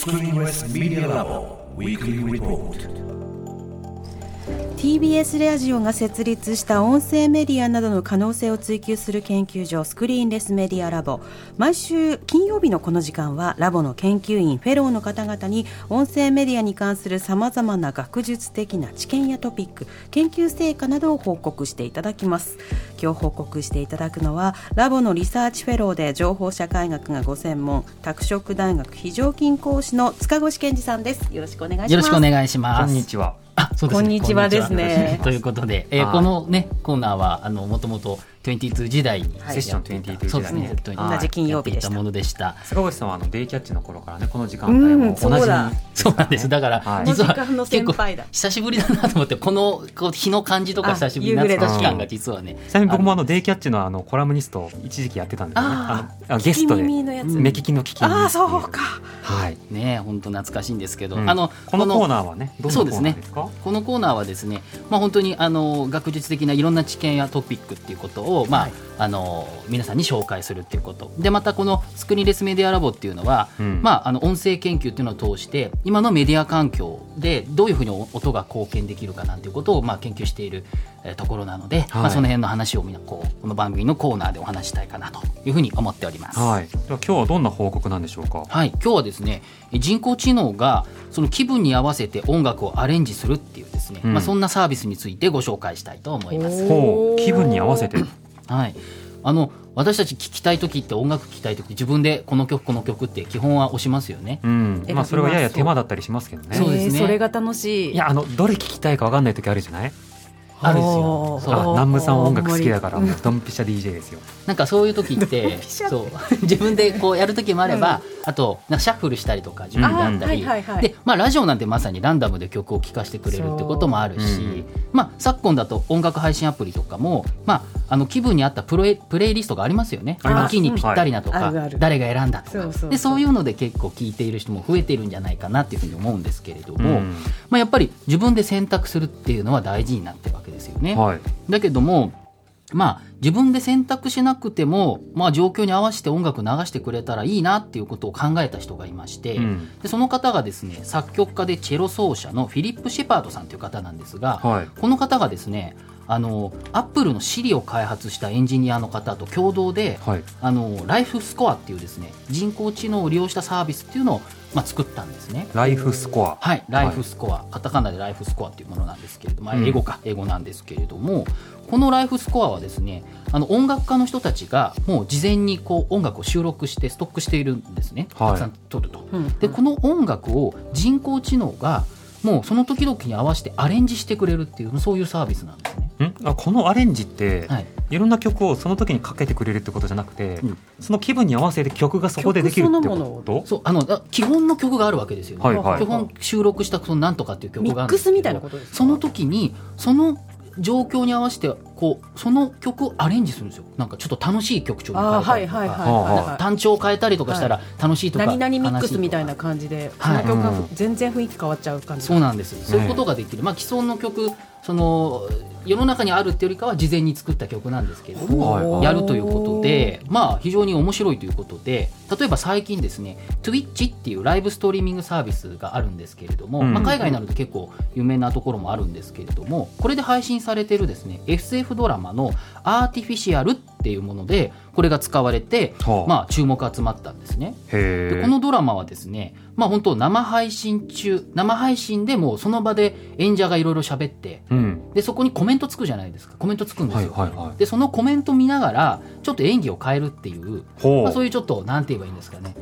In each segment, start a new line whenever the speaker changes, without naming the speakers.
Screenless Media Lab Weekly Report.
TBS ラジオが設立した音声メディアなどの可能性を追求する研究所スクリーンレスメディアラボ。毎週金曜日のこの時間はラボの研究員フェローの方々に音声メディアに関するさまざまな学術的な知見やトピック研究成果などを報告していただきます。今日報告していただくのはラボのリサーチフェローで情報社会学がご専門拓殖大学非常勤講師の塚越健司さんです。よろしくお願いします。
よろしくお願いします。
こんにちは。
あそうです
こんにちはですね。
ということで、えー
はい。
このねコーナーはあのもともと22時代に
はい。
セッション22
そうですね
時代ね。
ずっと
同じ金曜日でした。
ものでした。
坂口さんはあのデイキャッチの頃からねこの時間帯
うん
も同じに
そうだ。
そうなんです。だから、
はい。
実は結構久しぶりだなと思ってこのこう日の感じとか
あ
久しぶりに
夕暮れ
懐かし感
時
が実はね
ちなみに僕もあのデイキャッチのあのコラムニストを一時期やってたんですよね。
あ
ゲストで。目利きの聞き耳。
ああそうか。
はい。
ね本当懐かしいんですけど、
うん。
あの
このコーナーはねど
うですね
ナーですか？
このコーナーはですね、まあ、本当にあの学術的ないろんな知見やトピックっていうことを、まあ
はい
あの皆さんに紹介するっていうことでまたこのスクリーンレスメディアラボっていうのは、
うん
まあ、あの音声研究っていうのを通して今のメディア環境でどういうふうに音が貢献できるかなんていうことを、まあ、研究している、えーところなので、まあ、その辺の話をみんなこうこの番組のコーナーでお話したいかなというふうに思っております。
はい。では今日はどんな報告なんでしょうか？
はい、今日はですね人工知能がその気分に合わせて音楽をアレンジするっていうですね、
うん
まあ、そんなサービスについてご紹介したいと思います。
ほう気分に合わせて。
はい、あの私たち聞きたい時って音楽聴きたい時自分でこの曲この曲って基本は押しますよね。
うん。
え
まあそれはやや手間だったりしますけどね。
そうですね
えーそれが楽しい
いやあのどれ聞きたいかわかんない時あるじゃない？
あるんですよ。そう。
あ南部さん音楽好きだからもうドンピシャ DJ ですよ。
なんかそういう時ってそう。自分でこうやる時もあれば、あとなんかシャッフルしたりとか自分であったり、でまあ、ラジオなんてまさにランダムで曲を聴かせてくれるってこともあるし、まあ、昨今だと音楽配信アプリとかも、まあ、あの気分に合ったプロエプレイリストがありますよね。秋にぴったりなとか、誰が選んだとか。でそういうので結構聴いている人も増えているんじゃないかなっていうふうに思うんですけれども、
うん。
まあ、やっぱり自分で選択するっていうのは大事になってるわけですよね。
はい。
だけどもまあ自分で選択しなくても、まあ、状況に合わせて音楽流してくれたらいいなっていうことを考えた人がいまして、
うん
でその方がですね作曲家でチェロ奏者のフィリップ・シェパードさんという方なんですが、
はい。
この方がですねあのアップルの Siri を開発したエンジニアの方と共同で、
はい。
あのライフスコアっていうですね人工知能を利用したサービスっていうのを、まあ、作ったんですね。
ライフスコア。
はい、ライフスコア、カタカナでライフスコアっていうものなんですけれども、まあ
うん
英語か、英語なんですけれども、このライフスコアはですね、あの音楽家の人たちがもう事前にこう音楽を収録してストックしているんですね。
はい
たくさん撮ると。
うん
で、この音楽を人工知能がもうその時々に合わせてアレンジしてくれるっていうそういうサービスなんですね。
ん？あこのアレンジって、
はい。
いろんな曲をその時にかけてくれるってことじゃなくて、
うん
その気分に合わせて曲がそこでできるって
曲そのもの
こと
そうあのあ基本の曲があるわけですよね。
はいはい
基本収録したそのなんとかっていう曲
ミ
があるんですけど
ックスみたいなことですか？
その時にその状況に合わせてこうその曲をアレンジするんですよ。なんかちょっと楽しい曲調に変えたりとか。単調を変えたりとかしたら楽しいとか、
何々ミックスみたいな感じでそ
はい。
の曲が
うん
全然雰囲気変わっちゃう感じ
そうなんです。そういうことができる、まあ既存の曲その世の中にあるっていうよりかは事前に作った曲なんですけれども、
はいはい。
やるということで、まあ、非常に面白いということで例えば最近ですね Twitch っていうライブストリーミングサービスがあるんですけれども、
うん。
まあ、海外になると結構有名なところもあるんですけれどもこれで配信されてるですね SF ドラマの「アーティフィシャル」っていうものでこれが使われて、
はあ
まあ、注目集まったんですね。でこのドラマはですね、まあ本当生配信中、生配信でもうその場で演者がいろいろ喋って、
うん
で、そこにコメントつくじゃないですか。コメントつくんですよ。
はいはいはい
で、そのコメント見ながら、ちょっと演技を変えるっていう、まあそういうちょっと、なんて言えばいいんですかね。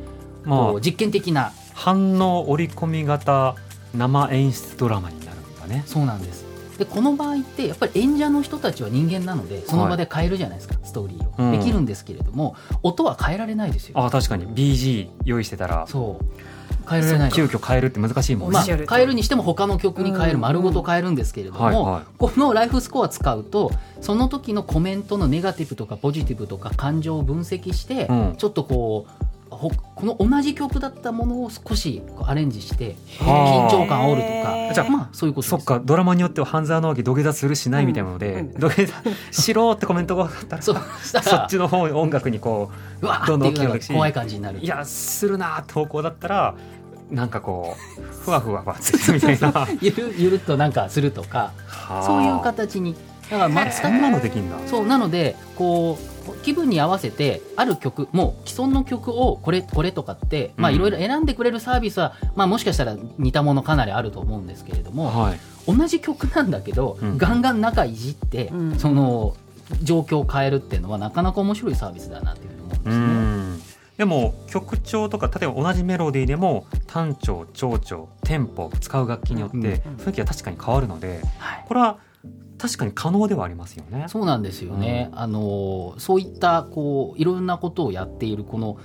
まあ
実験的な、
反応織り込み型生演出ドラマになるんだね
そうなんです。で、この場合って、やっぱり演者の人たちは人間なので、その場で変えるじゃないですか、ストーリーを、
うん。
できるんですけれども、音は変えられないですよ。
あ確かに。BG 用意してたら。
そう。変えられない。
急遽変えるって難しいもんね、
まあ、変えるにしても他の曲に変える、
うん。
丸ごと変えるんですけれども、
はいはい。
このライフスコア使うとその時のコメントのネガティブとかポジティブとか感情を分析して、
うん。
ちょっとこうほこの同じ曲だったものを少しアレンジして
はあ。
緊張感煽るとか。
じゃあ
まあそういうこと
そっか。ドラマによっては半沢直樹土下座するしないみたいなので、
うん
土下座しろってコメントがあったら
そ
っちの方音楽にこ
うわ
どんどん
怖い感じになる。
ういやするなーって方向だったらなんかこうふわふわふわってするみたいな。
ゆるゆるっとなんかするとか。そういう形に。だから松
そんなのできんだ。
そうなのでこう気分に合わせてある曲もう既存の曲をこれこれとかっていろいろ選んでくれるサービスは、まあ、もしかしたら似たものかなりあると思うんですけれども、
はい。
同じ曲なんだけど、
うん。
ガンガン中いじって、
うん。
その状況を変えるっていうのはなかなか面白いサービスだなっていうふうに思うんです
う
ね。
ん。でも曲調とか例えば同じメロディーでも単調長調テンポ使う楽器によって
うん。
雰囲気が確かに変わるので
はい。
これは確かに可能ではありますよね。
そうなんですよね、あのそういったこういろんなことをやっているこの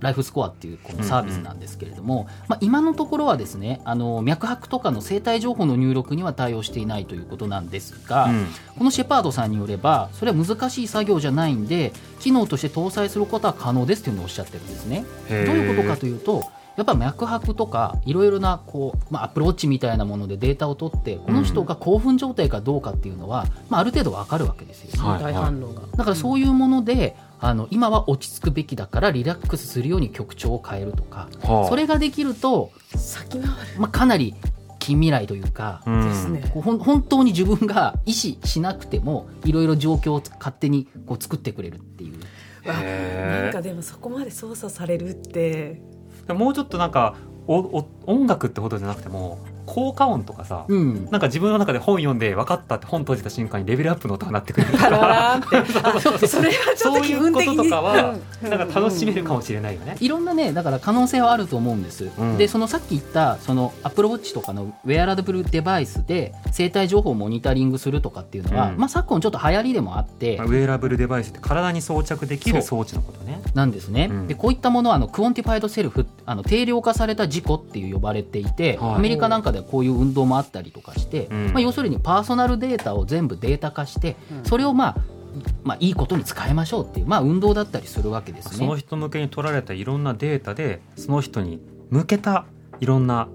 ライフスコアっていうこのサービスなんですけれども、まあ、今のところはですねあの脈拍とかの生体情報の入力には対応していないということなんですが、
うん。
このシェパードさんによればそれは難しい作業じゃないんで機能として搭載することは可能ですというのをおっしゃってるんですね。どういうことかというとやっぱ脈拍とかいろいろなこう、まあ、アプローチみたいなものでデータを取ってこの人が興奮状態かどうかっていうのは、まあ、ある程度わかるわけですよ。ね。
はい。
大反応が、
だからそういうもので、あの今は落ち着くべきだからリラックスするように曲調を変えるとか、
はあ。
それができると、
先回る。
まあ、かなり近未来というか、
うん。
ですね。
こうほん本当に自分が意思しなくてもいろいろ状況を勝手にこう作ってくれるっていう。
なんかでもそこまで操作されるって
でももうちょっとなんかおお音楽ってほどじゃなくても効果音とかさ、
うん。
なんか自分の中で本読んで分かったって本閉じた瞬間にレベルアップの音が鳴ってくるか。
ラーンって。あそれはちょっ
そう
と気
いうこと
分的に
とかは
うん
なんか楽しめるかもしれないよね。
いろんなねだから可能性はあると思うんです、
うん。
でそのさっき言ったそのアップルウォッチとかのウェアラブルデバイスで生体情報をモニタリングするとかっていうのは、
うん。
まあ、昨今ちょっと流行りでもあって、
まあウェアラブルデバイスって体に装着できる装置のことね。
なんですね、
うん。
でこういったものはあの quantified self あの定量化された自己っていう呼ばれていて、
はい。
アメリカなんかではこういう運動もあったりとかして、
うん。
まあ、要するにパーソナルデータを全部データ化して、それをまあまあ、いいことに使いましょうっていう、まあ、運動だったりするわけです
その
ね。
人向けに取られたいろんなデータでその人に向けたいろんな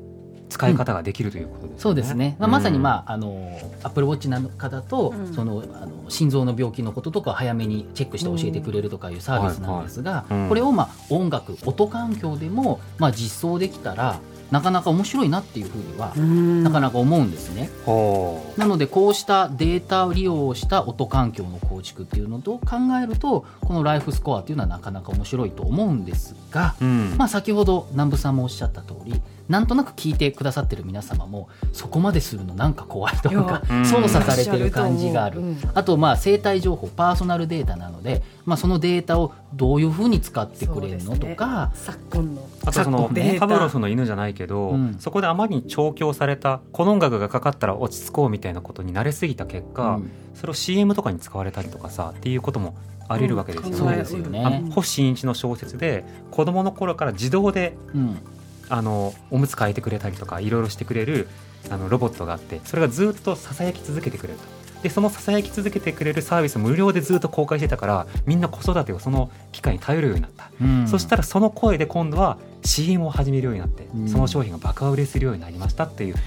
使い方ができるということですね。
そうですね、まあ、まさに、
あ
まあ、あのアップルウォッチなんかだと、
うん。
そのあの心臓の病気のこととかを早めにチェックして教えてくれるとかいうサービスなんですが、
はいはい。うん
これを、まあ、音楽音環境でも、まあ、実装できたらなかなか面白いなっていうふうには、なかなか思うんですね。
ほ
なのでこうしたデータを利用した音環境の構築っていうのと考えるとこのライフスコアっていうのはなかなか面白いと思うんですが、
う、うん。
まあ、先ほど南部さんもおっしゃった通りなんとなく聞いてくださってる皆様もそこまでするのなんか怖いとか
いやうん。
操作されてる感じがある、
うん。
あとまあ生体情報パーソナルデータなので、まあ、そのデータをどういうふうに使ってくれるのとか、
昨今の
あとそのパブロフの犬じゃないけど、
うん。
そこであまりに調教されたこの音楽がかかったら落ち着こうみたいなことに慣れすぎた結果、
うん。
それを CM とかに使われたりとかさっていうこともあり得るわけですよね。
そうですよね。
星新一の小説で子供の頃から自動で
うん
あのおむつ替えてくれたりとかいろいろしてくれるあのロボットがあってそれがずっとささやき続けてくれると。でそのささやき続けてくれるサービスを無料でずっと公開してたからみんな子育てをその機会に頼るようになった、
うん。
そしたらその声で今度は CM を始めるようになって、
うん。
その商品が爆売れするようになりましたっていうデ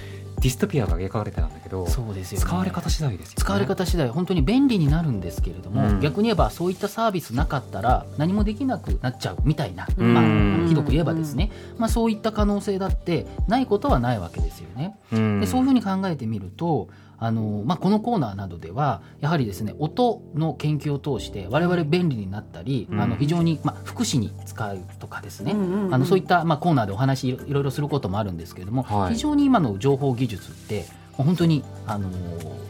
ィストピアが描かれてたんだけど
そうですよね。
使われ方次第ですよね。
使われ方次第。本当に便利になるんですけれども、
うん。
逆に言えばそういったサービスなかったら何もできなくなっちゃうみたいな、
うん。
ま
うん
あ、ひどく言えばですね、まあ、そういった可能性だってないことはないわけですよね。
うん。
でそういうふうに考えてみるとあの、まあ、このコーナーなどではやはりですね音の研究を通して我々便利になったり、
うん。
あの非常に、まあ、福祉に使うとかですね、
うんうんうん。
あのそういった、まあ、コーナーでお話いろいろすることもあるんですけれども、
はい。
非常に今の情報技術って本当にあの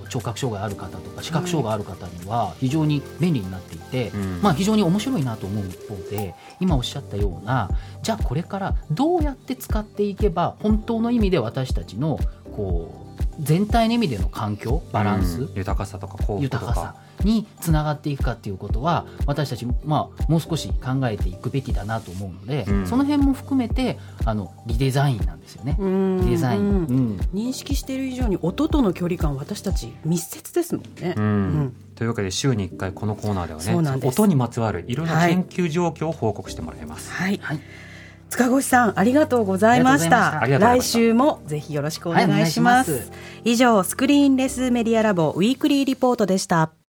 聴覚障害ある方とか視覚障害ある方には非常に便利になっていて、
うん。
まあ、非常に面白いなと思う一方で今おっしゃったようなじゃあこれからどうやって使っていけば本当の意味で私たちのこう全体の意味での環境バランス、
うん豊かさとか幸福とか。
豊かさにつながっていくかっていうことは私たち、まあ、もう少し考えていくべきだなと思うので、
うん。
その辺も含めてあのリデザインなんですよね。デザイン、
うん。
うん。
認識している以上に音との距離感私たち密接ですもんね、
うん。
うん。
というわけで週に1回このコーナーではね音にまつわるいろんな
はい。
研究状況を報告してもらいます。
はい、
はい
塚越さん
ありがとうございました。
来週もぜひよろしくお願いします,、
はいお願いします。
以上スクリーンレスメディアラボウィークリーリポートでした